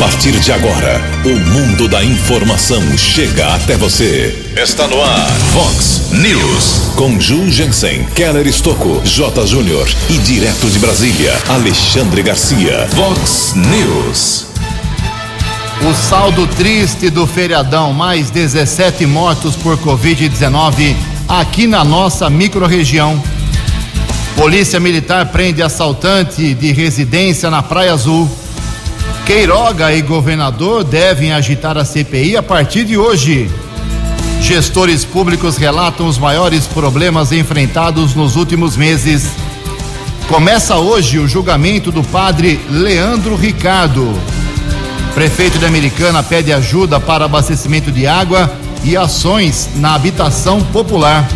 partir de agora, o mundo da informação chega até você. Está no ar, Fox News. Com Ju Jensen, Keller Estocco, J. Júnior e direto de Brasília, Alexandre Garcia. Fox News. O saldo triste do feriadão, mais 17 mortos por Covid-19 aqui na nossa microrregião. Polícia Militar prende assaltante de residência na Praia Azul. Queiroga e governador devem agitar a CPI a partir de hoje. Gestores públicos relatam os maiores problemas enfrentados nos últimos meses. Começa hoje o julgamento do padre Leandro Ricardo. Prefeito de Americana pede ajuda para abastecimento de água e ações na habitação popular.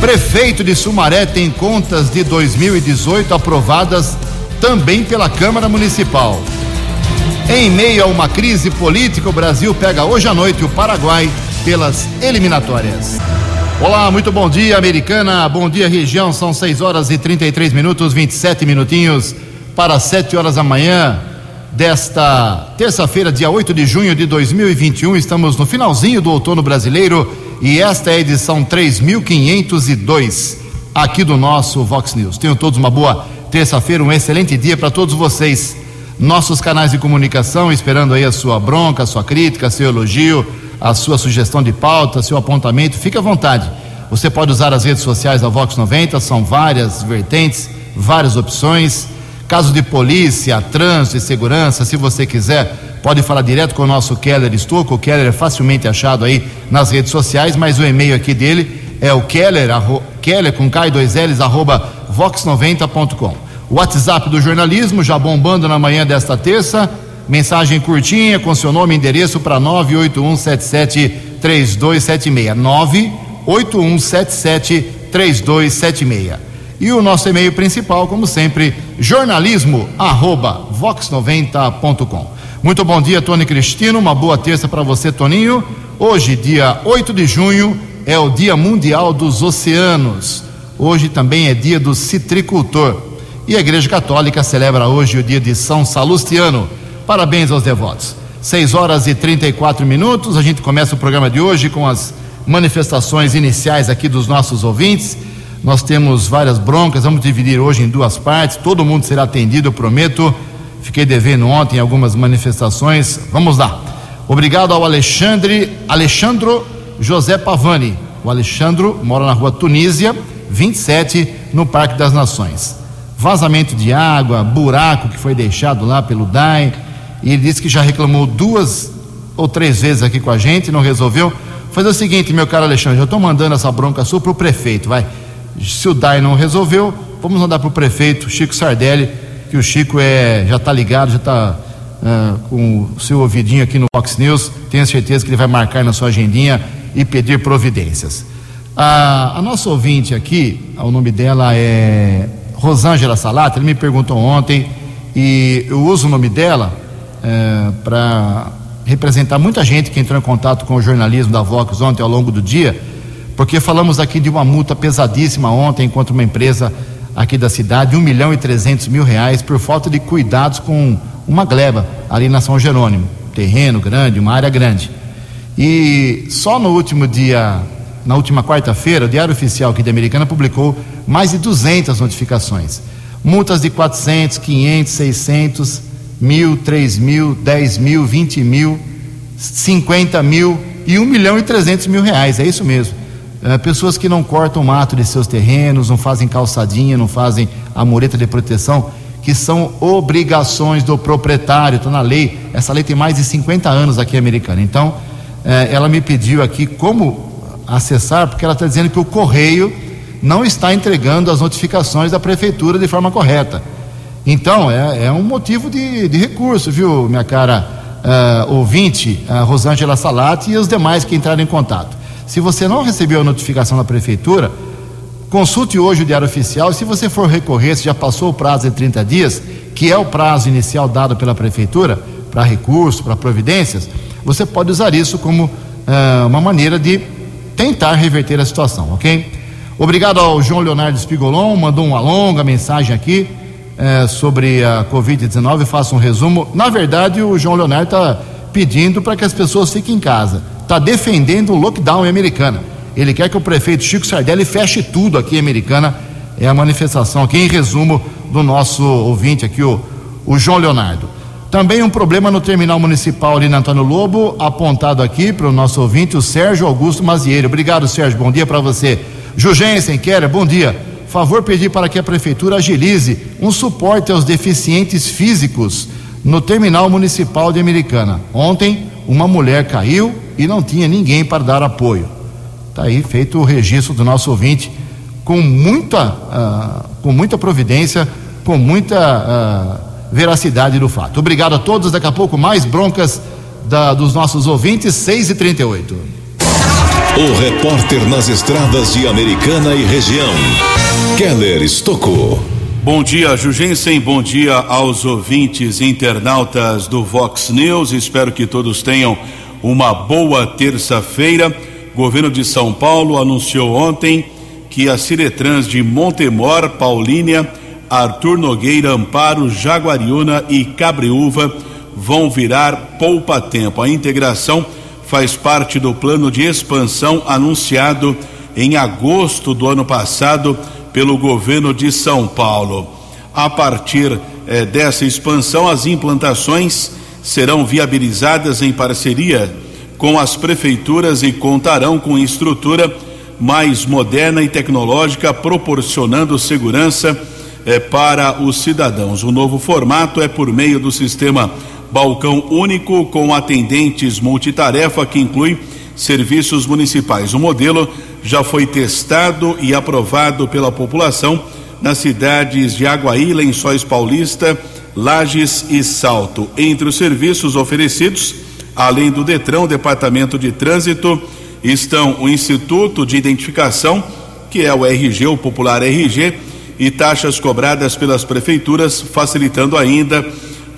Prefeito de Sumaré tem contas de 2018 aprovadas também pela Câmara Municipal. Em meio a uma crise política, o Brasil pega hoje à noite o Paraguai pelas eliminatórias. Olá, muito bom dia, Americana. Bom dia, região. São 6 horas e 33 minutos, 27 minutinhos para 7 horas da manhã desta terça-feira, dia 8 de junho de 2021. Estamos no finalzinho do outono brasileiro e esta é a edição 3502 aqui do nosso Vox News. Tenham todos uma boa terça-feira, um excelente dia para todos vocês nossos canais de comunicação, esperando aí a sua bronca, a sua crítica, seu elogio, a sua sugestão de pauta, seu apontamento. Fique à vontade. Você pode usar as redes sociais da Vox 90, são várias vertentes, várias opções. Caso de polícia, trânsito e segurança, se você quiser, pode falar direto com o nosso Keller Estouco. O Keller é facilmente achado aí nas redes sociais, mas o e-mail aqui dele é o Keller, arro, Keller com K2Ls, arroba vox90.com. WhatsApp do jornalismo já bombando na manhã desta terça. Mensagem curtinha com seu nome e endereço para 981773276. 981773276. E o nosso e-mail principal, como sempre, jornalismo@vox90.com. Muito bom dia, Tony Cristino. Uma boa terça para você, Toninho. Hoje, dia 8 de junho, é o Dia Mundial dos Oceanos. Hoje também é dia do citricultor. E a Igreja Católica celebra hoje o dia de São Salustiano. Parabéns aos devotos. 6 horas e 34 minutos. A gente começa o programa de hoje com as manifestações iniciais aqui dos nossos ouvintes. Nós temos várias broncas, vamos dividir hoje em duas partes. Todo mundo será atendido, eu prometo. Fiquei devendo ontem algumas manifestações. Vamos lá. Obrigado ao Alexandre, Alexandro José Pavani. O Alexandro mora na rua Tunísia, 27, no Parque das Nações vazamento de água, buraco que foi deixado lá pelo DAI. E ele disse que já reclamou duas ou três vezes aqui com a gente, não resolveu. Fazer o seguinte, meu caro Alexandre, já estou mandando essa bronca sua para o prefeito, vai. Se o DAI não resolveu, vamos mandar para o prefeito Chico Sardelli, que o Chico é, já está ligado, já está uh, ah, com o seu ouvidinho aqui no Fox News. Tenho certeza que ele vai marcar na sua agendinha e pedir providências. A, a nossa ouvinte aqui, o nome dela é Rosângela Salata, ele me perguntou ontem, e eu uso o nome dela é, para representar muita gente que entrou em contato com o jornalismo da Vox ontem ao longo do dia, porque falamos aqui de uma multa pesadíssima ontem contra uma empresa aqui da cidade, um milhão e trezentos mil reais por falta de cuidados com uma gleba ali na São Jerônimo, terreno grande, uma área grande. E só no último dia na última quarta-feira, o Diário Oficial aqui de Americana publicou mais de 200 notificações. Multas de 400, 500, 600, mil, 3 mil, 10 mil, 20 mil, 50 mil e 1 milhão e 300 mil reais. É isso mesmo. É, pessoas que não cortam mato de seus terrenos, não fazem calçadinha, não fazem a mureta de proteção, que são obrigações do proprietário. Está na lei. Essa lei tem mais de 50 anos aqui americana. Então, é, ela me pediu aqui como acessar, porque ela está dizendo que o correio não está entregando as notificações da prefeitura de forma correta. Então, é, é um motivo de, de, recurso, viu, minha cara uh, ouvinte, uh, Rosângela Salati e os demais que entraram em contato. Se você não recebeu a notificação da prefeitura, consulte hoje o Diário Oficial. Se você for recorrer, se já passou o prazo de 30 dias, que é o prazo inicial dado pela prefeitura para recurso, para providências, você pode usar isso como uh, uma maneira de tentar reverter a situação, ok? Obrigado ao João Leonardo Spigolon, mandou uma longa mensagem aqui, é, sobre a Covid-19, faço um resumo. Na verdade, o João Leonardo está pedindo para que as pessoas fiquem em casa. Está defendendo o lockdown em Americana. Ele quer que o prefeito Chico Sardelli feche tudo aqui em Americana. É a manifestação aqui, em resumo, do nosso ouvinte aqui, o, o João Leonardo. Também um problema no terminal municipal ali na Antônio Lobo, apontado aqui para o nosso ouvinte, o Sérgio Augusto Mazieiro. Obrigado, Sérgio. Bom dia para você. Jugensen, Keller, bom dia. Favor pedir para que a prefeitura agilize um suporte aos deficientes físicos no terminal municipal de Americana. Ontem, uma mulher caiu e não tinha ninguém para dar apoio. Está aí feito o registro do nosso ouvinte com muita, uh, com muita providência, com muita. Uh, veracidade do fato. Obrigado a todos. Daqui a pouco mais broncas da, dos nossos ouvintes, 6 e 38 O repórter nas estradas de Americana e região, Keller Estocou. Bom dia, Jugensen. Bom dia aos ouvintes internautas do Vox News. Espero que todos tenham uma boa terça-feira. Governo de São Paulo anunciou ontem que a Ciretrans de Montemor, Paulínia, Arthur Nogueira, Amparo, Jaguariúna e Cabreúva vão virar poupa-tempo. A integração faz parte do plano de expansão anunciado em agosto do ano passado pelo governo de São Paulo. A partir eh, dessa expansão, as implantações serão viabilizadas em parceria com as prefeituras e contarão com estrutura mais moderna e tecnológica, proporcionando segurança é, para os cidadãos. O novo formato é por meio do sistema Balcão Único com atendentes multitarefa que inclui serviços municipais. O modelo já foi testado e aprovado pela população nas cidades de Aguaí, Lençóis Paulista, Lages e Salto. Entre os serviços oferecidos, além do Detran, o Departamento de Trânsito, estão o Instituto de Identificação, que é o RG, o popular RG, e taxas cobradas pelas prefeituras, facilitando ainda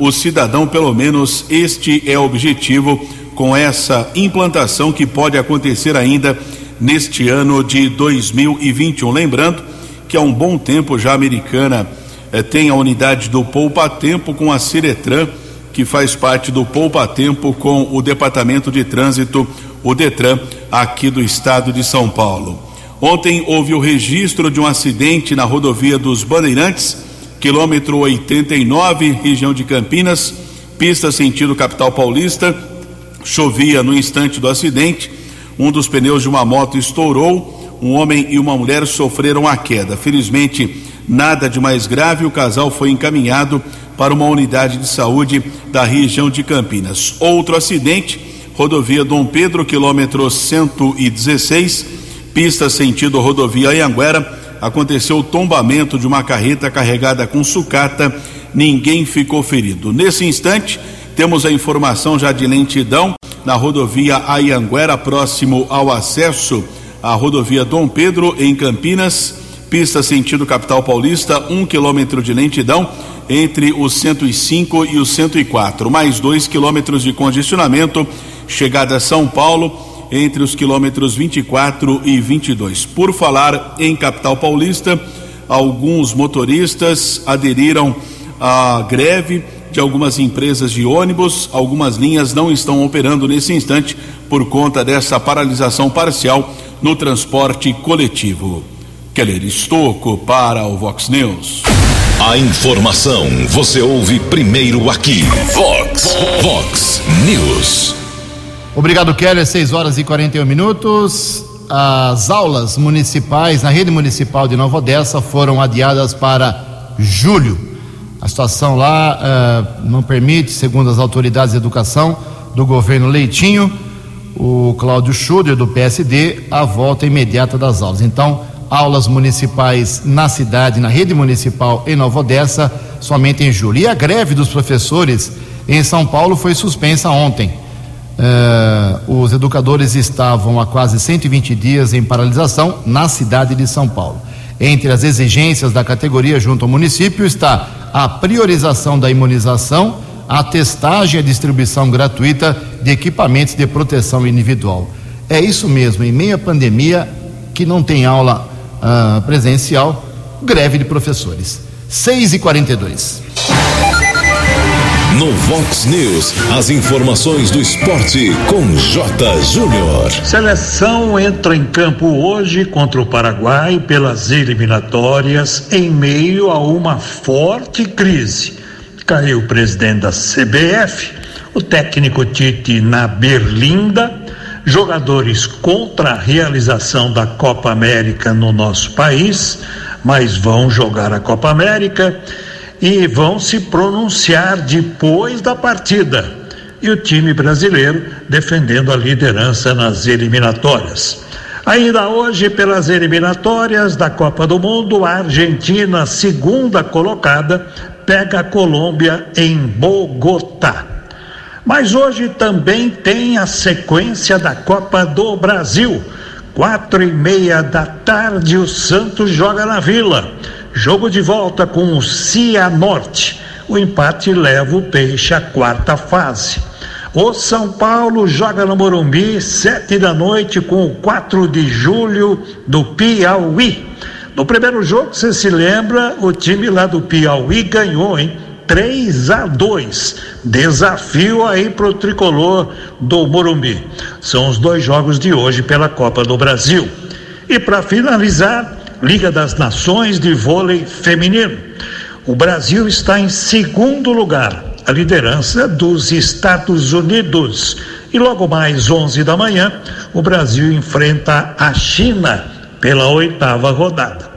o cidadão, pelo menos este é o objetivo com essa implantação que pode acontecer ainda neste ano de 2021. Lembrando que há um bom tempo já a americana eh, tem a unidade do Poupa Tempo com a Ciretran, que faz parte do Poupa Tempo com o Departamento de Trânsito, o Detran, aqui do estado de São Paulo. Ontem houve o registro de um acidente na rodovia dos Bandeirantes, quilômetro 89, região de Campinas, pista sentido capital paulista. Chovia no instante do acidente. Um dos pneus de uma moto estourou. Um homem e uma mulher sofreram a queda. Felizmente, nada de mais grave. O casal foi encaminhado para uma unidade de saúde da região de Campinas. Outro acidente, rodovia Dom Pedro, quilômetro 116 pista sentido rodovia Anhanguera, aconteceu o tombamento de uma carreta carregada com sucata, ninguém ficou ferido. Nesse instante, temos a informação já de lentidão na rodovia Ayanguera, próximo ao acesso à rodovia Dom Pedro, em Campinas, pista sentido capital paulista, um quilômetro de lentidão entre os 105 e os 104, mais dois quilômetros de congestionamento, chegada a São Paulo entre os quilômetros 24 e 22. Por falar em capital paulista, alguns motoristas aderiram à greve de algumas empresas de ônibus. Algumas linhas não estão operando nesse instante por conta dessa paralisação parcial no transporte coletivo. Keller Estocco para o Vox News. A informação você ouve primeiro aqui. Vox, Vox News. Obrigado, Keller. 6 horas e 41 minutos. As aulas municipais na rede municipal de Nova Odessa foram adiadas para julho. A situação lá uh, não permite, segundo as autoridades de educação do governo Leitinho, o Cláudio Schuder, do PSD, a volta imediata das aulas. Então, aulas municipais na cidade, na rede municipal em Nova Odessa, somente em julho. E a greve dos professores em São Paulo foi suspensa ontem. Uh, os educadores estavam há quase 120 dias em paralisação na cidade de São Paulo. Entre as exigências da categoria junto ao município está a priorização da imunização, a testagem e a distribuição gratuita de equipamentos de proteção individual. É isso mesmo, em meio à pandemia, que não tem aula uh, presencial, greve de professores. 6 e 42 no Vox News, as informações do esporte com J. Júnior. Seleção entra em campo hoje contra o Paraguai pelas eliminatórias em meio a uma forte crise. Caiu o presidente da CBF, o técnico Tite na Berlinda, jogadores contra a realização da Copa América no nosso país, mas vão jogar a Copa América e vão se pronunciar depois da partida. E o time brasileiro defendendo a liderança nas eliminatórias. Ainda hoje, pelas eliminatórias da Copa do Mundo, a Argentina, segunda colocada, pega a Colômbia em Bogotá. Mas hoje também tem a sequência da Copa do Brasil. Quatro e meia da tarde, o Santos joga na Vila. Jogo de volta com o Cianorte. O empate leva o Peixe à quarta fase. O São Paulo joga no Morumbi, sete da noite, com o 4 de julho do Piauí. No primeiro jogo, você se lembra, o time lá do Piauí ganhou, hein? 3 a 2. Desafio aí para o tricolor do Morumbi. São os dois jogos de hoje pela Copa do Brasil. E para finalizar, Liga das Nações de Vôlei Feminino. O Brasil está em segundo lugar, a liderança dos Estados Unidos. E logo mais 11 da manhã, o Brasil enfrenta a China pela oitava rodada.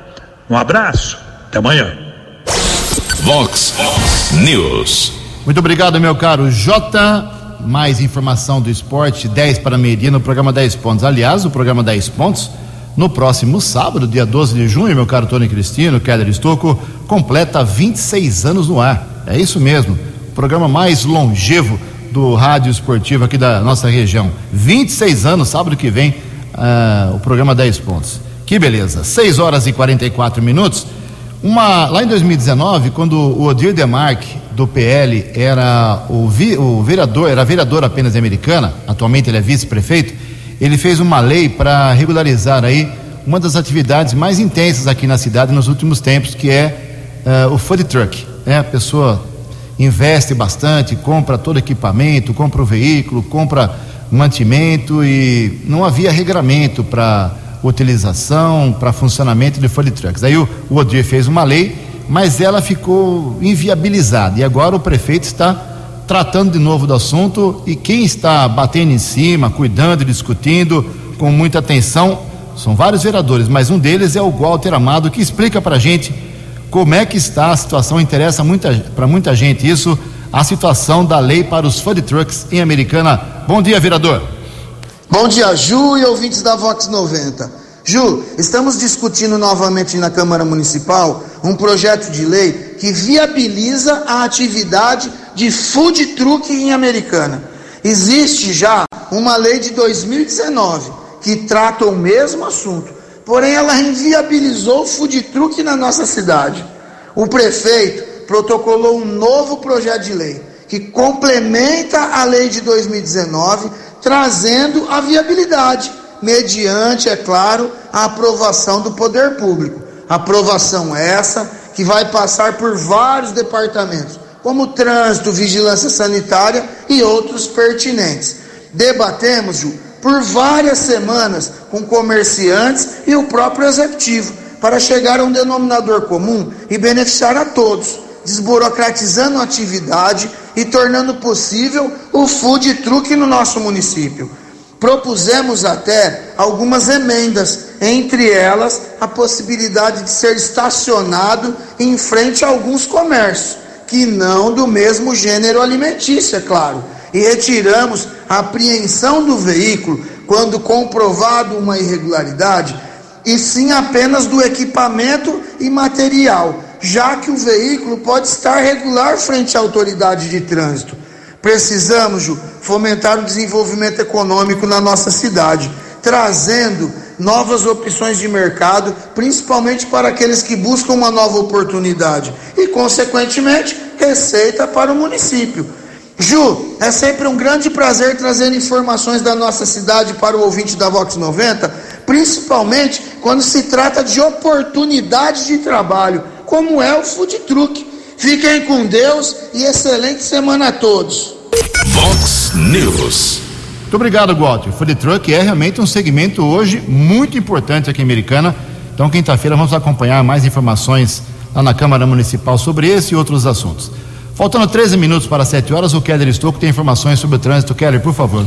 Um abraço, até amanhã. Vox News. Muito obrigado, meu caro Jota. Mais informação do esporte, 10 para meio-dia no programa 10 pontos. Aliás, o programa 10 pontos no próximo sábado, dia 12 de junho, meu caro Tony Cristino, Keller Estocco, completa 26 anos no ar. É isso mesmo. O programa mais longevo do rádio esportivo aqui da nossa região. 26 anos, sábado que vem, uh, o programa 10 pontos. Que beleza. 6 horas e 44 minutos. Uma, lá em 2019, quando o Odir Demarque, do PL, era o, vi, o vereador, era vereador apenas Americana, atualmente ele é vice-prefeito, ele fez uma lei para regularizar aí uma das atividades mais intensas aqui na cidade nos últimos tempos, que é uh, o food truck. Né? A pessoa investe bastante, compra todo equipamento, compra o veículo, compra mantimento e não havia regramento para utilização, para funcionamento de food trucks. Aí o, o Odir fez uma lei, mas ela ficou inviabilizada e agora o prefeito está tratando de novo do assunto e quem está batendo em cima, cuidando e discutindo com muita atenção são vários vereadores, mas um deles é o Walter Amado que explica para a gente como é que está a situação, interessa para muita gente isso, a situação da lei para os food trucks em Americana. Bom dia, vereador. Bom dia, Ju e ouvintes da Vox 90. Ju, estamos discutindo novamente na Câmara Municipal um projeto de lei que viabiliza a atividade de food truck em Americana. Existe já uma lei de 2019 que trata o mesmo assunto, porém ela inviabilizou o food truck na nossa cidade. O prefeito protocolou um novo projeto de lei que complementa a lei de 2019, trazendo a viabilidade, mediante, é claro, a aprovação do poder público. Aprovação essa que vai passar por vários departamentos como trânsito, vigilância sanitária e outros pertinentes. Debatemos, Ju, por várias semanas com comerciantes e o próprio executivo, para chegar a um denominador comum e beneficiar a todos, desburocratizando a atividade e tornando possível o food truck no nosso município. Propusemos até algumas emendas, entre elas a possibilidade de ser estacionado em frente a alguns comércios que não do mesmo gênero alimentício, é claro. E retiramos a apreensão do veículo quando comprovado uma irregularidade, e sim apenas do equipamento e material, já que o veículo pode estar regular frente à autoridade de trânsito. Precisamos, Ju, fomentar o desenvolvimento econômico na nossa cidade, trazendo novas opções de mercado, principalmente para aqueles que buscam uma nova oportunidade e, consequentemente, receita para o município. Ju, é sempre um grande prazer trazer informações da nossa cidade para o ouvinte da Vox 90, principalmente quando se trata de oportunidades de trabalho como é o food truck. Fiquem com Deus e excelente semana a todos. Vox News. Muito obrigado, Walter. O food truck é realmente um segmento hoje muito importante aqui em Americana. Então, quinta-feira, vamos acompanhar mais informações lá na Câmara Municipal sobre esse e outros assuntos. Faltando 13 minutos para 7 horas, o Keller Estouco tem informações sobre o trânsito. Keller, por favor.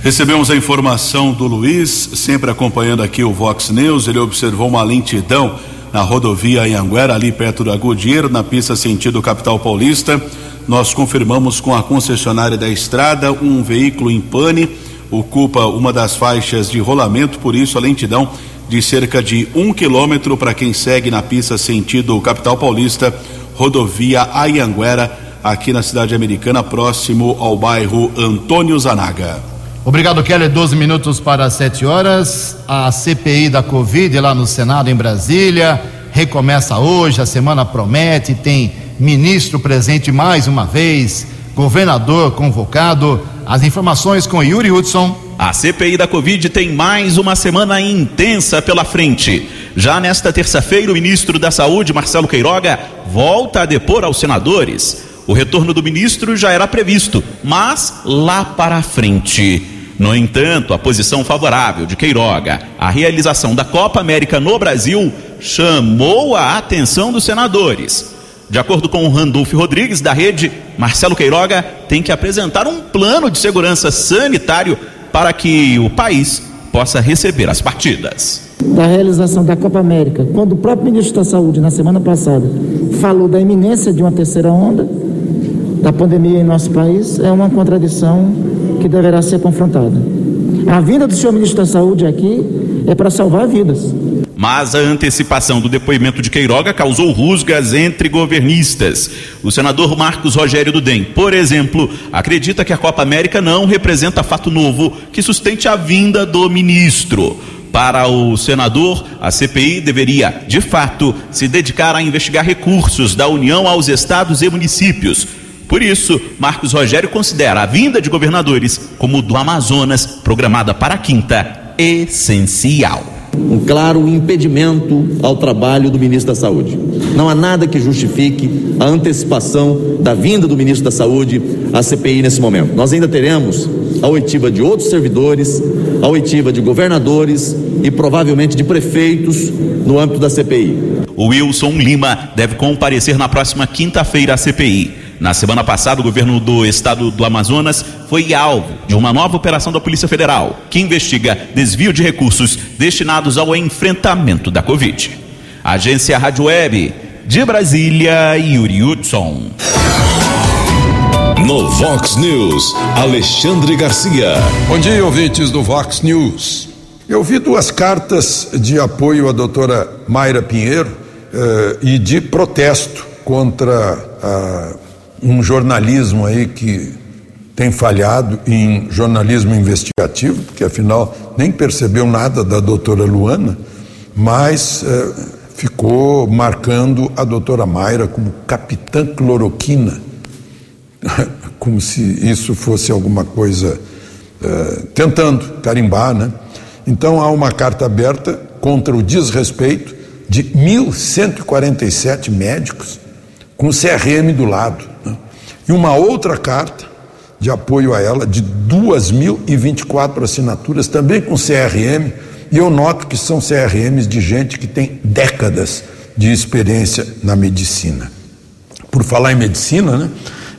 Recebemos a informação do Luiz, sempre acompanhando aqui o Vox News. Ele observou uma lentidão na rodovia Anhanguera, ali perto da Goodyear, na pista sentido capital paulista. Nós confirmamos com a concessionária da estrada um veículo em pane, ocupa uma das faixas de rolamento, por isso a lentidão de cerca de um quilômetro para quem segue na pista sentido capital paulista, rodovia Anhanguera, aqui na cidade americana, próximo ao bairro Antônio Zanaga. Obrigado, Keller. 12 minutos para 7 horas. A CPI da Covid lá no Senado, em Brasília, recomeça hoje. A semana promete. Tem ministro presente mais uma vez, governador convocado. As informações com Yuri Hudson. A CPI da Covid tem mais uma semana intensa pela frente. Já nesta terça-feira, o ministro da Saúde, Marcelo Queiroga, volta a depor aos senadores. O retorno do ministro já era previsto, mas lá para frente. No entanto, a posição favorável de Queiroga à realização da Copa América no Brasil chamou a atenção dos senadores. De acordo com o Rodrigues, da rede, Marcelo Queiroga tem que apresentar um plano de segurança sanitário para que o país possa receber as partidas. Da realização da Copa América, quando o próprio ministro da Saúde, na semana passada, falou da iminência de uma terceira onda da pandemia em nosso país, é uma contradição que deverá ser confrontada. A vinda do senhor ministro da Saúde aqui é para salvar vidas. Mas a antecipação do depoimento de Queiroga causou rusgas entre governistas. O senador Marcos Rogério Dudem, por exemplo, acredita que a Copa América não representa fato novo que sustente a vinda do ministro. Para o senador, a CPI deveria, de fato, se dedicar a investigar recursos da União aos estados e municípios por isso, Marcos Rogério considera a vinda de governadores como do Amazonas, programada para a quinta, essencial. Um claro impedimento ao trabalho do ministro da Saúde. Não há nada que justifique a antecipação da vinda do ministro da Saúde à CPI nesse momento. Nós ainda teremos a oitiva de outros servidores, a oitiva de governadores e provavelmente de prefeitos no âmbito da CPI. O Wilson Lima deve comparecer na próxima quinta-feira à CPI. Na semana passada, o governo do estado do Amazonas foi alvo de uma nova operação da Polícia Federal, que investiga desvio de recursos destinados ao enfrentamento da Covid. Agência Rádio Web, de Brasília, Yuri Hudson. No Vox News, Alexandre Garcia. Bom dia, ouvintes do Vox News. Eu vi duas cartas de apoio à doutora Mayra Pinheiro eh, e de protesto contra a um jornalismo aí que tem falhado em jornalismo investigativo, porque afinal nem percebeu nada da doutora Luana, mas eh, ficou marcando a doutora Mayra como capitã cloroquina, como se isso fosse alguma coisa, eh, tentando carimbar, né? Então há uma carta aberta contra o desrespeito de 1.147 médicos com o CRM do lado. Né? E uma outra carta de apoio a ela, de 2.024 assinaturas, também com CRM, e eu noto que são CRMs de gente que tem décadas de experiência na medicina. Por falar em medicina, né,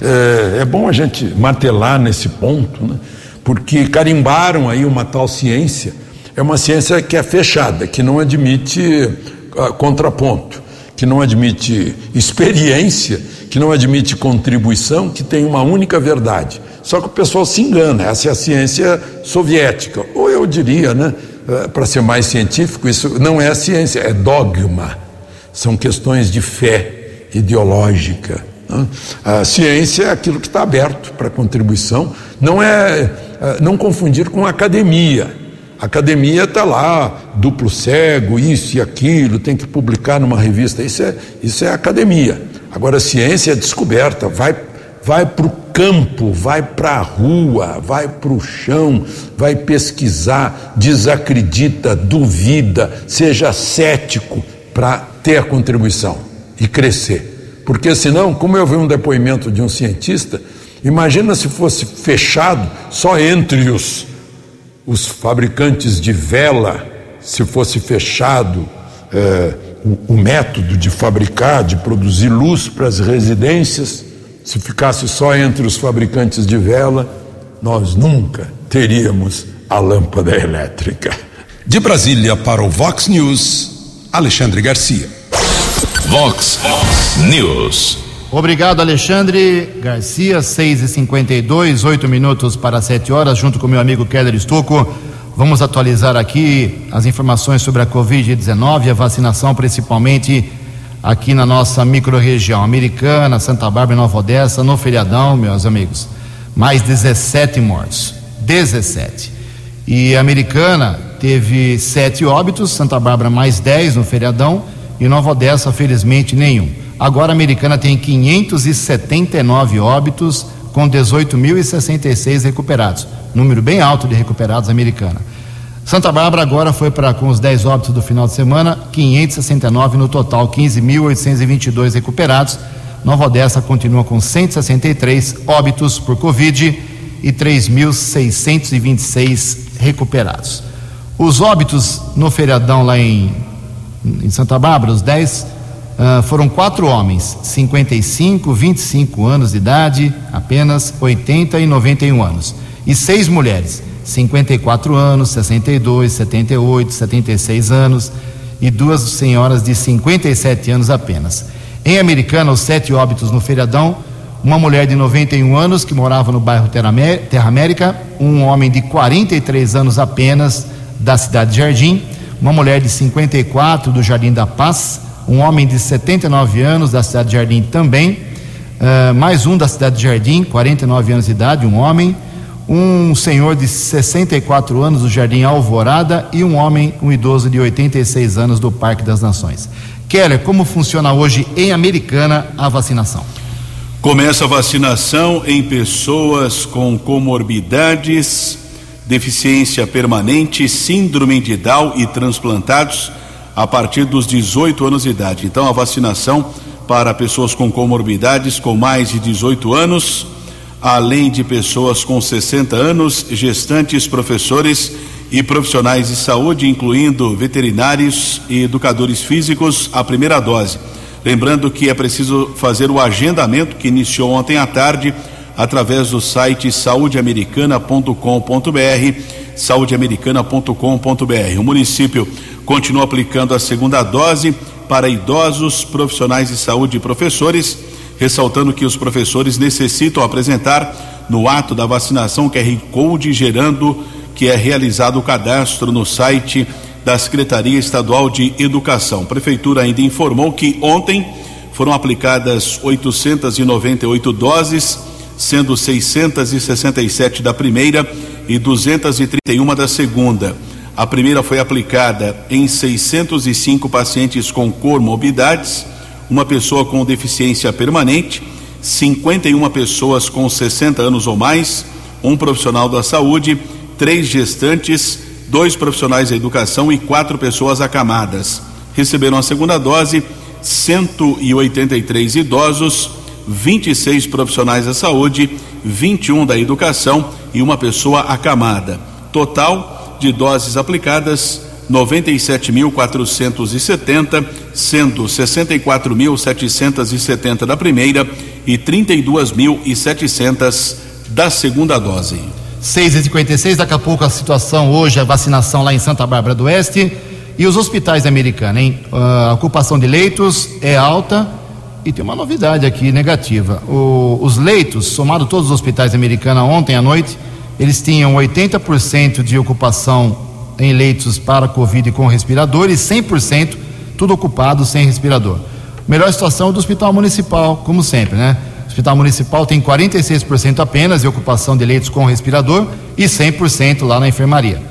é, é bom a gente martelar nesse ponto, né, porque carimbaram aí uma tal ciência, é uma ciência que é fechada, que não admite uh, contraponto que não admite experiência, que não admite contribuição, que tem uma única verdade. Só que o pessoal se engana, essa é a ciência soviética. Ou eu diria, né, eh, para ser mais científico, isso não é ciência, é dogma. São questões de fé ideológica. Né? A ciência é aquilo que está aberto para contribuição, não é eh, não confundir com academia. A academia está lá, duplo cego, isso e aquilo, tem que publicar numa revista. Isso é, isso é academia. Agora, ciência é descoberta, vai, vai para o campo, vai para a rua, vai para o chão, vai pesquisar, desacredita, duvida, seja cético para ter a contribuição. e crescer. Porque senão, como eu vi um depoimento de um cientista, imagina se fosse fechado só entre os, os fabricantes de vela, se fosse fechado é, o, o método de fabricar, de produzir luz para as residências, se ficasse só entre os fabricantes de vela, nós nunca teríamos a lâmpada elétrica. De Brasília para o Vox News, Alexandre Garcia. Vox News. Obrigado, Alexandre Garcia, 6 e 52 8 minutos para 7 horas, junto com meu amigo Keller Estocco. Vamos atualizar aqui as informações sobre a Covid-19 e a vacinação, principalmente aqui na nossa microrregião americana, Santa Bárbara e Nova Odessa, no feriadão, meus amigos. Mais 17 mortos. 17. E a americana teve sete óbitos, Santa Bárbara mais 10 no feriadão e Nova Odessa, felizmente, nenhum. Agora a americana tem 579 óbitos com 18.066 recuperados. Número bem alto de recuperados americana. Santa Bárbara agora foi para, com os 10 óbitos do final de semana, 569 no total, 15.822 recuperados. Nova Odessa continua com 163 óbitos por Covid e 3.626 recuperados. Os óbitos no feriadão lá em, em Santa Bárbara, os 10, uh, foram quatro homens, 55, 25 anos de idade, apenas 80 e 91 anos. E seis mulheres, 54 anos, 62, 78, 76 anos e duas senhoras de 57 anos apenas. Em Americana, os sete óbitos no feriadão uma mulher de 91 anos que morava no bairro Terra América, um homem de 43 anos apenas da cidade de Jardim, uma mulher de 54 do Jardim da Paz, um homem de 79 anos da cidade de Jardim também, uh, mais um da cidade de Jardim, 49 anos de idade, um homem, um senhor de 64 anos do Jardim Alvorada e um homem, um idoso de 86 anos do Parque das Nações. Keller, como funciona hoje em Americana a vacinação? Começa a vacinação em pessoas com comorbidades, deficiência permanente, síndrome de Down e transplantados a partir dos 18 anos de idade. Então, a vacinação para pessoas com comorbidades com mais de 18 anos, além de pessoas com 60 anos, gestantes, professores e profissionais de saúde, incluindo veterinários e educadores físicos, a primeira dose. Lembrando que é preciso fazer o agendamento que iniciou ontem à tarde através do site saudeamericana.com.br, saudeamericana.com.br. O município continua aplicando a segunda dose para idosos, profissionais de saúde e professores, ressaltando que os professores necessitam apresentar no ato da vacinação QR Code gerando que é realizado o cadastro no site da Secretaria Estadual de Educação. A Prefeitura ainda informou que ontem foram aplicadas 898 doses, sendo 667 da primeira e 231 da segunda. A primeira foi aplicada em 605 pacientes com comorbidades, uma pessoa com deficiência permanente, 51 pessoas com 60 anos ou mais, um profissional da saúde, três gestantes, dois profissionais da educação e quatro pessoas acamadas. Receberam a segunda dose 183 idosos, 26 profissionais da saúde, 21 da educação e uma pessoa acamada. Total de doses aplicadas 97.470, sendo 64.770 da primeira e 32.700 da segunda dose. 6 e 56 daqui a pouco a situação hoje, a vacinação lá em Santa Bárbara do Oeste e os hospitais americanos, hein? A ocupação de leitos é alta e tem uma novidade aqui negativa. O, os leitos, somado todos os hospitais americanos ontem à noite, eles tinham 80% de ocupação em leitos para Covid com respirador e 100% tudo ocupado sem respirador. Melhor situação é do Hospital Municipal, como sempre, né? Hospital Municipal tem 46% apenas de ocupação de leitos com respirador e 100% lá na enfermaria.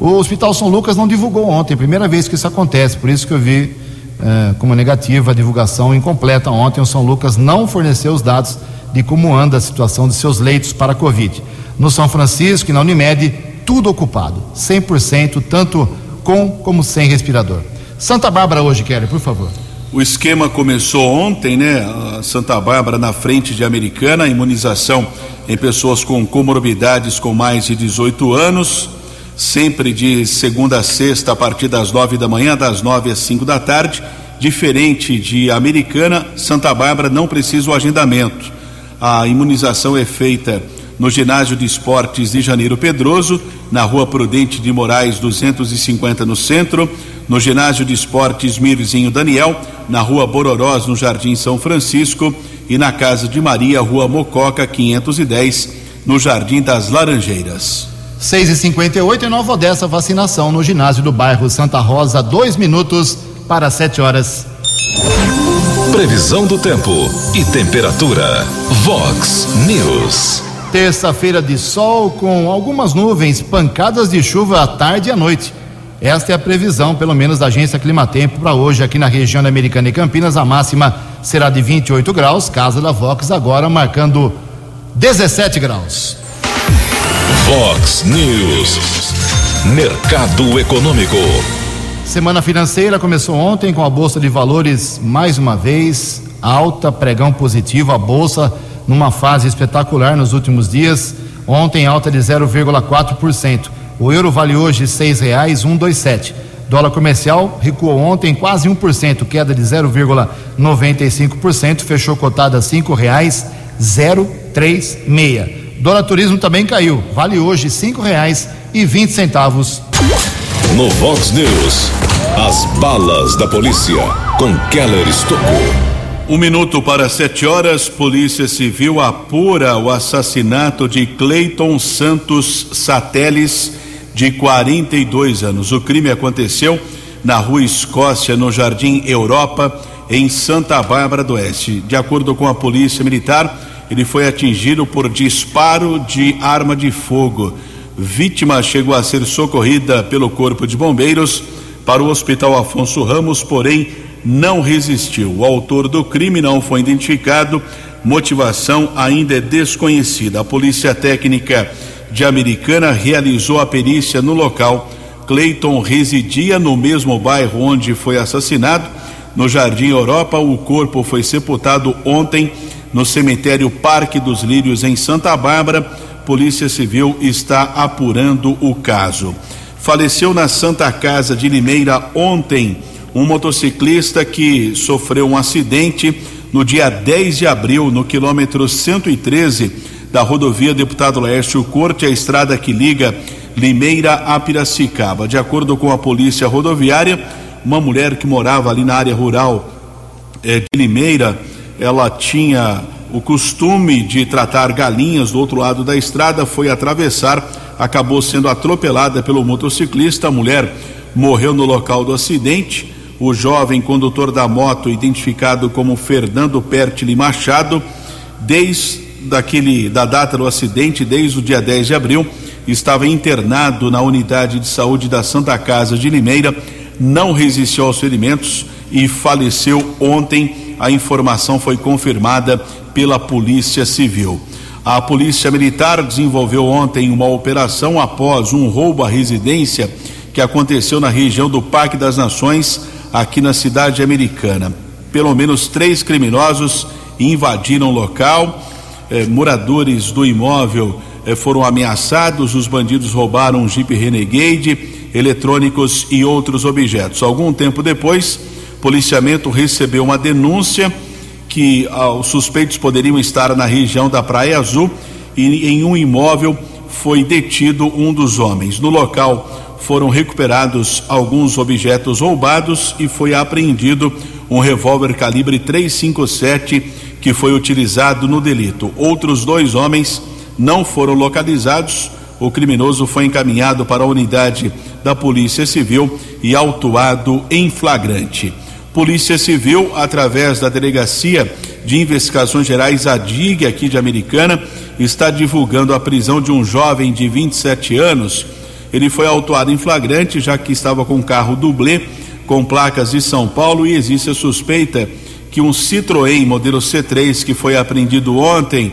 O Hospital São Lucas não divulgou ontem, primeira vez que isso acontece, por isso que eu vi eh, como negativa a divulgação incompleta ontem. O São Lucas não forneceu os dados de como anda a situação de seus leitos para a Covid. No São Francisco e na Unimed, tudo ocupado, 100%, tanto com como sem respirador. Santa Bárbara hoje, Kelly, por favor. O esquema começou ontem, né? Santa Bárbara na frente de Americana, imunização em pessoas com comorbidades com mais de 18 anos, sempre de segunda a sexta, a partir das nove da manhã, das nove às cinco da tarde. Diferente de Americana, Santa Bárbara não precisa o agendamento. A imunização é feita no ginásio de esportes de Janeiro Pedroso, na rua Prudente de Moraes 250 no centro, no ginásio de esportes Mirzinho Daniel, na rua Bororós, no Jardim São Francisco, e na Casa de Maria, rua Mococa 510, no Jardim das Laranjeiras. 6 e 58 em Nova Odessa, vacinação no ginásio do bairro Santa Rosa, dois minutos para 7 horas. Previsão do tempo e temperatura. Vox News. Terça-feira de sol com algumas nuvens, pancadas de chuva à tarde e à noite. Esta é a previsão, pelo menos da agência Climatempo, para hoje aqui na região da Americana e Campinas. A máxima será de 28 graus, casa da Vox agora marcando 17 graus. Vox News. Mercado Econômico. Semana financeira começou ontem com a Bolsa de Valores mais uma vez alta, pregão positivo, a Bolsa numa fase espetacular nos últimos dias. Ontem alta de 0,4%. O euro vale hoje dois sete. Dólar comercial recuou ontem quase 1%, queda de 0,95%, fechou cotada a três meia. Dólar turismo também caiu, vale hoje cinco reais e vinte centavos. No Vox News, as balas da polícia com Keller Estocou. Um minuto para sete horas, Polícia Civil apura o assassinato de Cleiton Santos Sateles, de 42 anos. O crime aconteceu na Rua Escócia, no Jardim Europa, em Santa Bárbara do Oeste. De acordo com a Polícia Militar, ele foi atingido por disparo de arma de fogo. Vítima chegou a ser socorrida pelo Corpo de Bombeiros para o Hospital Afonso Ramos, porém não resistiu. O autor do crime não foi identificado, motivação ainda é desconhecida. A Polícia Técnica de Americana realizou a perícia no local. Cleiton residia no mesmo bairro onde foi assassinado, no Jardim Europa. O corpo foi sepultado ontem no cemitério Parque dos Lírios, em Santa Bárbara. Polícia Civil está apurando o caso. Faleceu na Santa Casa de Limeira ontem um motociclista que sofreu um acidente no dia 10 de abril, no quilômetro 113 da rodovia Deputado Laércio Corte, a estrada que liga Limeira a Piracicaba. De acordo com a polícia rodoviária, uma mulher que morava ali na área rural eh, de Limeira, ela tinha o costume de tratar galinhas do outro lado da estrada, foi atravessar, acabou sendo atropelada pelo motociclista. A mulher morreu no local do acidente o jovem condutor da moto, identificado como Fernando Pertile Machado, desde daquele, da data do acidente, desde o dia 10 de abril, estava internado na unidade de saúde da Santa Casa de Limeira, não resistiu aos ferimentos e faleceu ontem. A informação foi confirmada pela Polícia Civil. A Polícia Militar desenvolveu ontem uma operação após um roubo à residência que aconteceu na região do Parque das Nações aqui na cidade americana. Pelo menos três criminosos invadiram o local, eh, moradores do imóvel eh, foram ameaçados, os bandidos roubaram um Jeep Renegade, eletrônicos e outros objetos. Algum tempo depois, policiamento recebeu uma denúncia que ah, os suspeitos poderiam estar na região da Praia Azul e em um imóvel foi detido um dos homens. No local foram recuperados alguns objetos roubados e foi apreendido um revólver calibre 357 que foi utilizado no delito. Outros dois homens não foram localizados. O criminoso foi encaminhado para a unidade da Polícia Civil e autuado em flagrante. Polícia Civil, através da Delegacia de Investigações Gerais, a DIG, aqui de Americana, está divulgando a prisão de um jovem de 27 anos. Ele foi autuado em flagrante, já que estava com carro dublê com placas de São Paulo e existe a suspeita que um Citroën modelo C3 que foi apreendido ontem,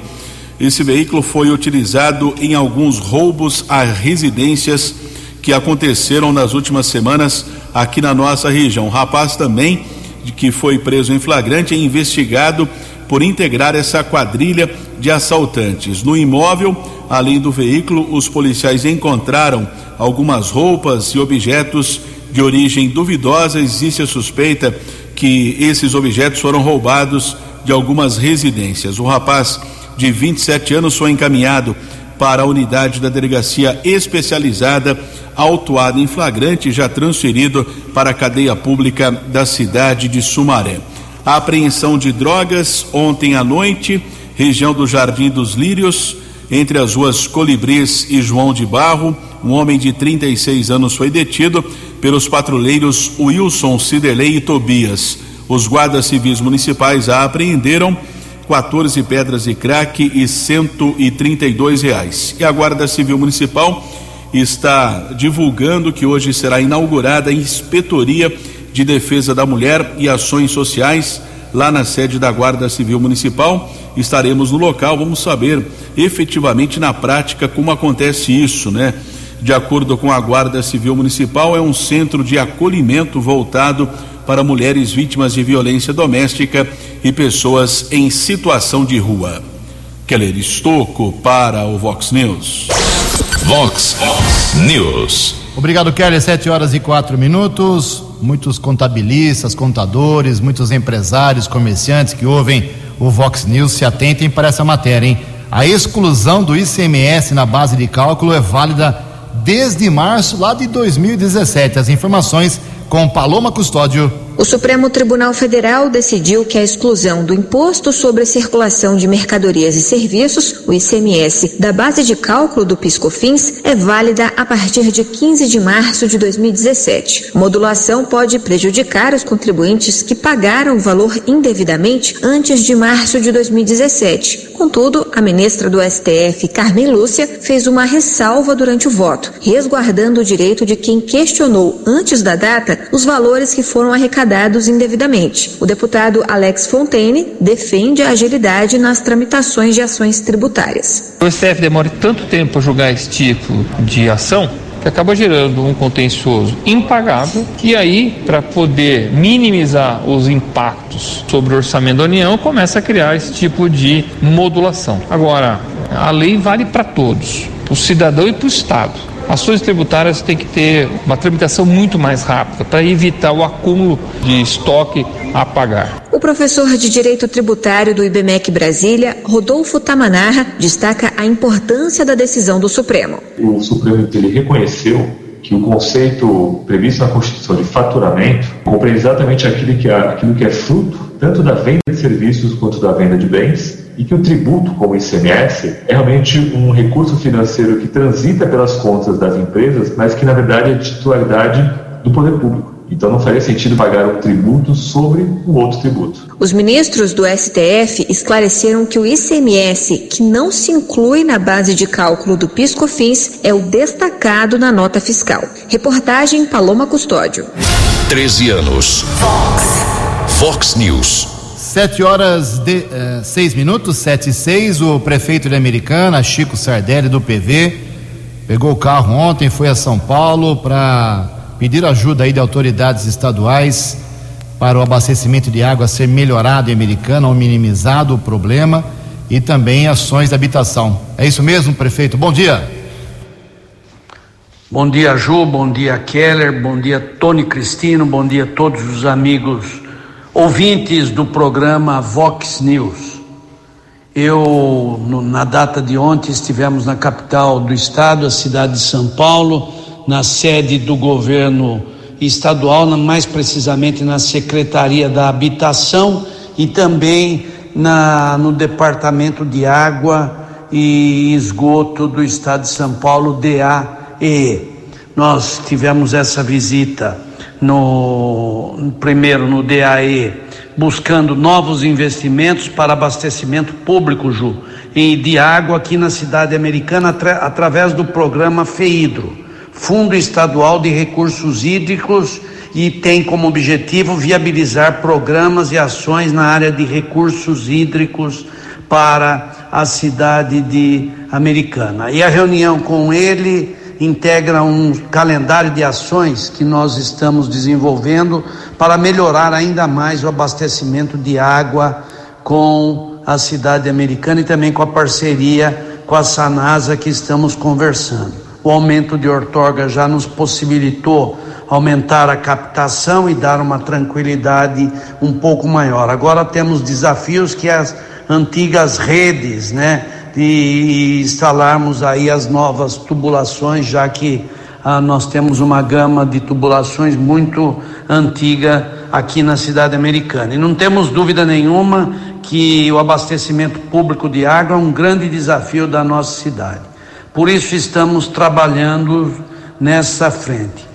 esse veículo foi utilizado em alguns roubos a residências que aconteceram nas últimas semanas aqui na nossa região. Um rapaz também de que foi preso em flagrante é investigado por integrar essa quadrilha de assaltantes. No imóvel, além do veículo, os policiais encontraram algumas roupas e objetos de origem duvidosa. Existe a suspeita que esses objetos foram roubados de algumas residências. O rapaz de 27 anos foi encaminhado para a unidade da delegacia especializada, autuado em flagrante, já transferido para a cadeia pública da cidade de Sumaré. A apreensão de drogas ontem à noite, região do Jardim dos Lírios, entre as ruas Colibris e João de Barro, um homem de 36 anos foi detido pelos patrulheiros Wilson, Ciderley e Tobias. Os guardas civis municipais a apreenderam 14 pedras de crack e 132 reais. E a Guarda Civil Municipal está divulgando que hoje será inaugurada a inspetoria de defesa da mulher e ações sociais lá na sede da Guarda Civil Municipal. Estaremos no local, vamos saber efetivamente na prática como acontece isso, né? De acordo com a Guarda Civil Municipal, é um centro de acolhimento voltado para mulheres vítimas de violência doméstica e pessoas em situação de rua. Keller Estocco para o Vox News. Vox News. Obrigado, Kelly. Sete horas e quatro minutos. Muitos contabilistas, contadores, muitos empresários, comerciantes que ouvem o Vox News se atentem para essa matéria, hein? A exclusão do ICMS na base de cálculo é válida desde março lá de 2017. As informações com Paloma Custódio. O Supremo Tribunal Federal decidiu que a exclusão do Imposto sobre Circulação de Mercadorias e Serviços, o ICMS, da base de cálculo do PiscoFins é válida a partir de 15 de março de 2017. Modulação pode prejudicar os contribuintes que pagaram o valor indevidamente antes de março de 2017. Contudo, a ministra do STF, Carmen Lúcia, fez uma ressalva durante o voto, resguardando o direito de quem questionou antes da data os valores que foram arrecadados arrecadados indevidamente. O deputado Alex Fontaine defende a agilidade nas tramitações de ações tributárias. O STF demora tanto tempo para julgar esse tipo de ação que acaba gerando um contencioso impagável e aí, para poder minimizar os impactos sobre o orçamento da União, começa a criar esse tipo de modulação. Agora, a lei vale para todos, para o cidadão e para o Estado ações tributárias têm que ter uma tramitação muito mais rápida para evitar o acúmulo de estoque a pagar. O professor de Direito Tributário do IBMEC Brasília, Rodolfo Tamanarra, destaca a importância da decisão do Supremo. O Supremo ele reconheceu que o conceito previsto na Constituição de faturamento compreende exatamente aquilo que é, aquilo que é fruto tanto da venda de serviços quanto da venda de bens e que o tributo, como o ICMS, é realmente um recurso financeiro que transita pelas contas das empresas, mas que na verdade é de titularidade do poder público. Então não faria sentido pagar um tributo sobre um outro tributo. Os ministros do STF esclareceram que o ICMS, que não se inclui na base de cálculo do PiscoFins, é o destacado na nota fiscal. Reportagem Paloma Custódio. 13 anos. Fox. Fox News. Sete horas de uh, seis minutos, sete e seis, o prefeito de Americana, Chico Sardelli, do PV, pegou o carro ontem, foi a São Paulo para pedir ajuda aí de autoridades estaduais para o abastecimento de água ser melhorado em Americana ou minimizado o problema e também ações de habitação. É isso mesmo, prefeito? Bom dia. Bom dia, Ju, bom dia, Keller, bom dia, Tony Cristino, bom dia a todos os amigos ouvintes do programa Vox News. Eu, no, na data de ontem, estivemos na capital do estado, a cidade de São Paulo, na sede do governo estadual, mais precisamente na Secretaria da Habitação e também na, no Departamento de Água e Esgoto do Estado de São Paulo, DAE. Nós tivemos essa visita no primeiro no DAE, buscando novos investimentos para abastecimento público, Ju, de água aqui na cidade americana através do programa FEIDRO, Fundo Estadual de Recursos Hídricos, e tem como objetivo viabilizar programas e ações na área de recursos hídricos para a cidade de Americana. E a reunião com ele integra um calendário de ações que nós estamos desenvolvendo para melhorar ainda mais o abastecimento de água com a cidade americana e também com a parceria com a Sanasa que estamos conversando. O aumento de ortorga já nos possibilitou aumentar a captação e dar uma tranquilidade um pouco maior. Agora temos desafios que as antigas redes, né, de instalarmos aí as novas tubulações, já que ah, nós temos uma gama de tubulações muito antiga aqui na cidade americana. E não temos dúvida nenhuma que o abastecimento público de água é um grande desafio da nossa cidade. Por isso estamos trabalhando nessa frente.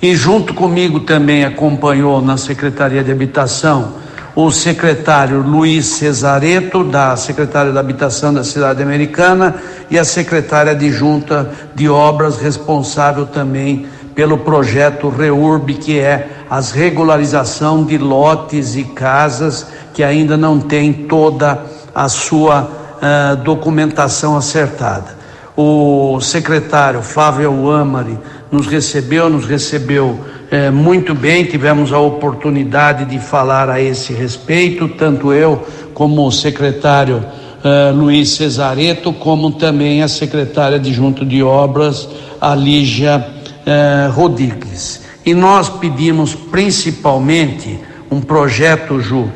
E junto comigo também acompanhou na Secretaria de Habitação o secretário Luiz Cesareto, da Secretaria da Habitação da Cidade Americana, e a secretária adjunta de obras, responsável também pelo projeto REURB, que é as regularização de lotes e casas que ainda não tem toda a sua uh, documentação acertada. O secretário Flávio Amari nos recebeu, nos recebeu eh, muito bem, tivemos a oportunidade de falar a esse respeito, tanto eu como o secretário eh, Luiz Cesareto, como também a secretária de Junto de Obras, a Lígia eh, Rodrigues. E nós pedimos principalmente um projeto, Ju,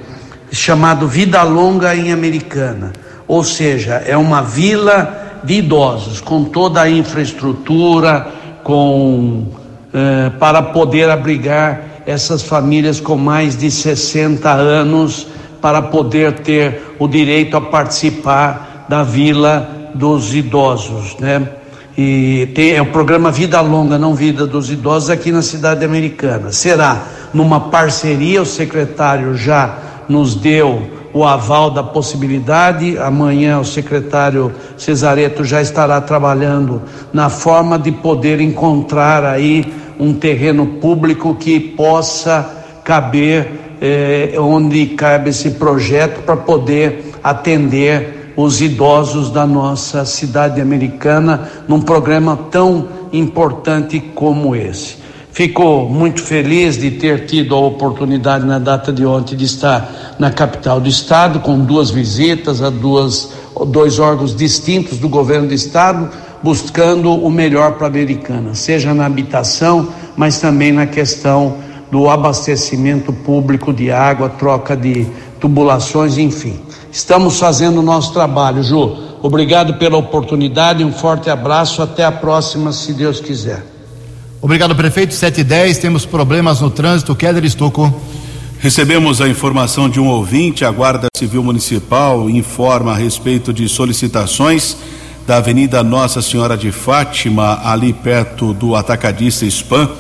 chamado Vida Longa em Americana, ou seja, é uma vila de idosos com toda a infraestrutura, com eh, para poder abrigar essas famílias com mais de 60 anos para poder ter o direito a participar da vila dos idosos, né? E tem é o programa Vida Longa, não Vida dos Idosos aqui na cidade americana. Será numa parceria, o secretário já nos deu o aval da possibilidade. Amanhã o secretário Cesareto já estará trabalhando na forma de poder encontrar aí um terreno público que possa caber eh, onde cabe esse projeto para poder atender os idosos da nossa cidade americana num programa tão importante como esse. Fico muito feliz de ter tido a oportunidade na data de ontem de estar na capital do estado com duas visitas a duas, dois órgãos distintos do governo do estado, buscando o melhor para a americana, seja na habitação, mas também na questão do abastecimento público de água, troca de tubulações, enfim. Estamos fazendo o nosso trabalho, Ju. Obrigado pela oportunidade, um forte abraço, até a próxima, se Deus quiser. Obrigado, prefeito. 7 e 10, temos problemas no trânsito. Keller Estocco. Recebemos a informação de um ouvinte. A Guarda Civil Municipal informa a respeito de solicitações da Avenida Nossa Senhora de Fátima, ali perto do Atacadista Spam,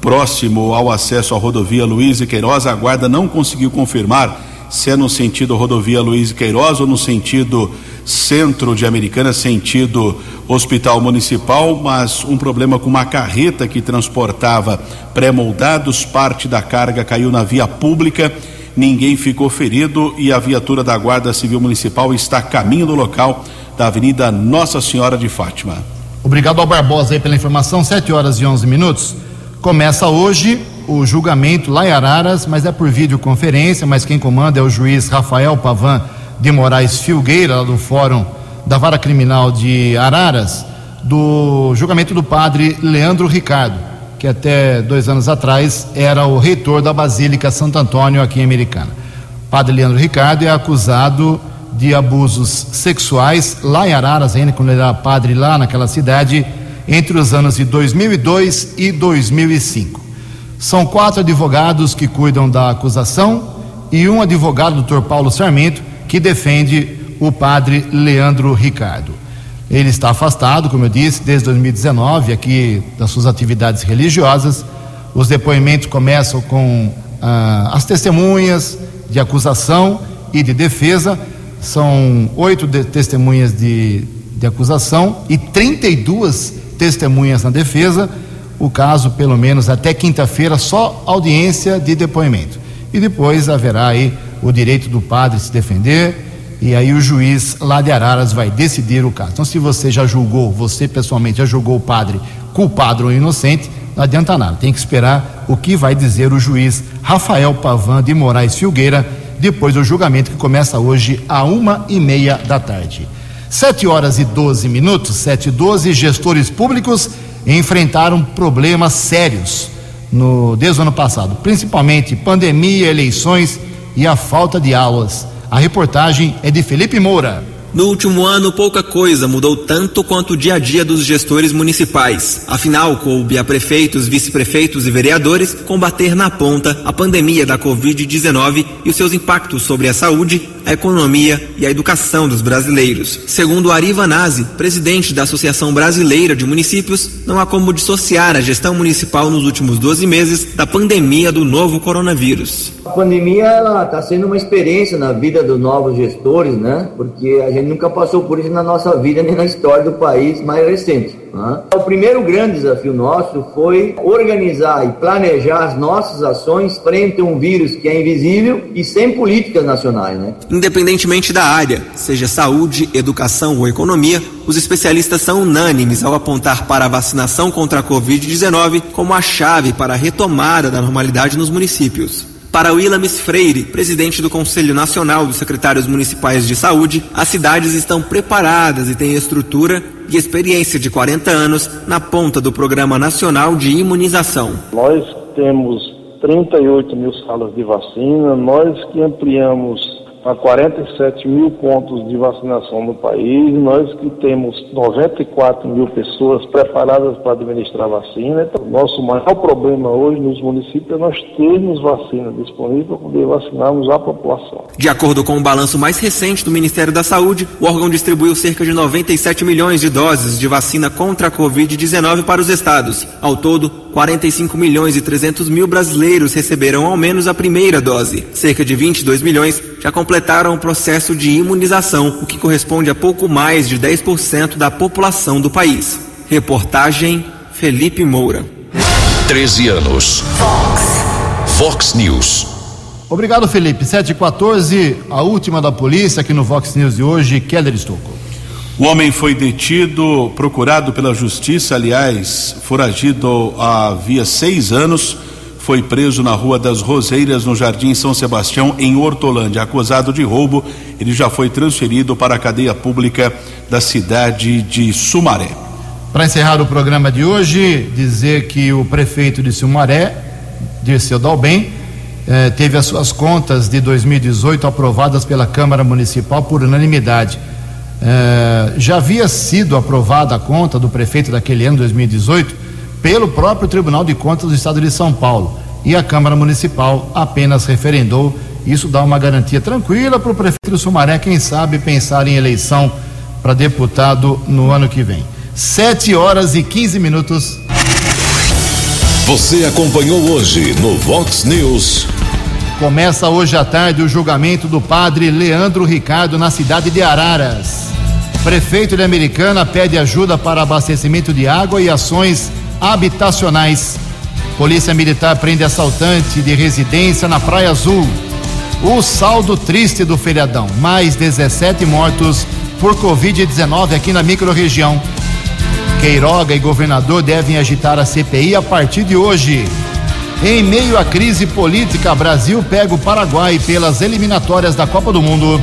próximo ao acesso à rodovia Luiz e Queiroz. A Guarda não conseguiu confirmar se é no sentido rodovia Luiz Queiroz ou no sentido centro de Americana, sentido hospital municipal, mas um problema com uma carreta que transportava pré-moldados, parte da carga caiu na via pública, ninguém ficou ferido e a viatura da Guarda Civil Municipal está a caminho do local da Avenida Nossa Senhora de Fátima. Obrigado ao Barbosa aí pela informação, 7 horas e 11 minutos. Começa hoje o julgamento lá em Araras, mas é por videoconferência, mas quem comanda é o juiz Rafael Pavan de Moraes Filgueira, lá do Fórum da Vara Criminal de Araras, do julgamento do padre Leandro Ricardo, que até dois anos atrás era o reitor da Basílica Santo Antônio aqui em Americana. O padre Leandro Ricardo é acusado de abusos sexuais lá em Araras, ainda quando ele era padre lá naquela cidade, entre os anos de 2002 e 2005. São quatro advogados que cuidam da acusação e um advogado, doutor Paulo Sarmento, que defende o padre Leandro Ricardo. Ele está afastado, como eu disse, desde 2019 aqui das suas atividades religiosas. Os depoimentos começam com ah, as testemunhas de acusação e de defesa. São oito de testemunhas de, de acusação e 32 testemunhas na defesa o caso, pelo menos até quinta-feira, só audiência de depoimento. E depois haverá aí o direito do padre se defender e aí o juiz lá de Araras vai decidir o caso. Então, se você já julgou, você pessoalmente já julgou o padre culpado ou inocente, não adianta nada, tem que esperar o que vai dizer o juiz Rafael Pavan de Moraes Filgueira, depois do julgamento que começa hoje a uma e meia da tarde. Sete horas e doze minutos, sete e doze, gestores públicos enfrentaram problemas sérios no, desde o ano passado, principalmente pandemia, eleições e a falta de aulas. A reportagem é de Felipe Moura. No último ano, pouca coisa mudou tanto quanto o dia a dia dos gestores municipais. Afinal, coube a prefeitos, vice-prefeitos e vereadores combater na ponta a pandemia da Covid-19 e os seus impactos sobre a saúde, a economia e a educação dos brasileiros. Segundo Ari Vanazzi, presidente da Associação Brasileira de Municípios, não há como dissociar a gestão municipal nos últimos 12 meses da pandemia do novo coronavírus. A pandemia está sendo uma experiência na vida dos novos gestores, né? Porque a gente nunca passou por isso na nossa vida nem na história do país mais recente. Né? O primeiro grande desafio nosso foi organizar e planejar as nossas ações frente a um vírus que é invisível e sem políticas nacionais, né? Independentemente da área, seja saúde, educação ou economia, os especialistas são unânimes ao apontar para a vacinação contra a Covid-19 como a chave para a retomada da normalidade nos municípios. Para Willamis Freire, presidente do Conselho Nacional dos Secretários Municipais de Saúde, as cidades estão preparadas e têm estrutura e experiência de 40 anos na ponta do Programa Nacional de Imunização. Nós temos 38 mil salas de vacina, nós que ampliamos a 47 mil pontos de vacinação no país. Nós que temos 94 mil pessoas preparadas para administrar vacina. Então, nosso maior problema hoje nos municípios é nós termos vacina disponível para poder vacinarmos a população. De acordo com o balanço mais recente do Ministério da Saúde, o órgão distribuiu cerca de 97 milhões de doses de vacina contra a Covid-19 para os estados. Ao todo, 45 milhões e 300 mil brasileiros receberam ao menos a primeira dose. Cerca de 22 milhões já completaram o processo de imunização, o que corresponde a pouco mais de 10% da população do país. Reportagem Felipe Moura. 13 anos. Fox. Fox News. Obrigado, Felipe. 7 e 14 a última da polícia aqui no Fox News de hoje, Keller Estocco. O homem foi detido, procurado pela justiça, aliás, foragido havia seis anos, foi preso na Rua das Roseiras, no Jardim São Sebastião, em Hortolândia. Acusado de roubo, ele já foi transferido para a cadeia pública da cidade de Sumaré. Para encerrar o programa de hoje, dizer que o prefeito de Sumaré, Dirceu Dalben, eh, teve as suas contas de 2018 aprovadas pela Câmara Municipal por unanimidade. É, já havia sido aprovada a conta do prefeito daquele ano, 2018, pelo próprio Tribunal de Contas do Estado de São Paulo. E a Câmara Municipal apenas referendou. Isso dá uma garantia tranquila para o prefeito do Sumaré, quem sabe, pensar em eleição para deputado no ano que vem. 7 horas e 15 minutos. Você acompanhou hoje no Vox News. Começa hoje à tarde o julgamento do padre Leandro Ricardo na cidade de Araras. Prefeito de Americana pede ajuda para abastecimento de água e ações habitacionais. Polícia Militar prende assaltante de residência na Praia Azul. O saldo triste do feriadão: mais 17 mortos por Covid-19 aqui na microrregião. Queiroga e governador devem agitar a CPI a partir de hoje. Em meio à crise política, Brasil pega o Paraguai pelas eliminatórias da Copa do Mundo.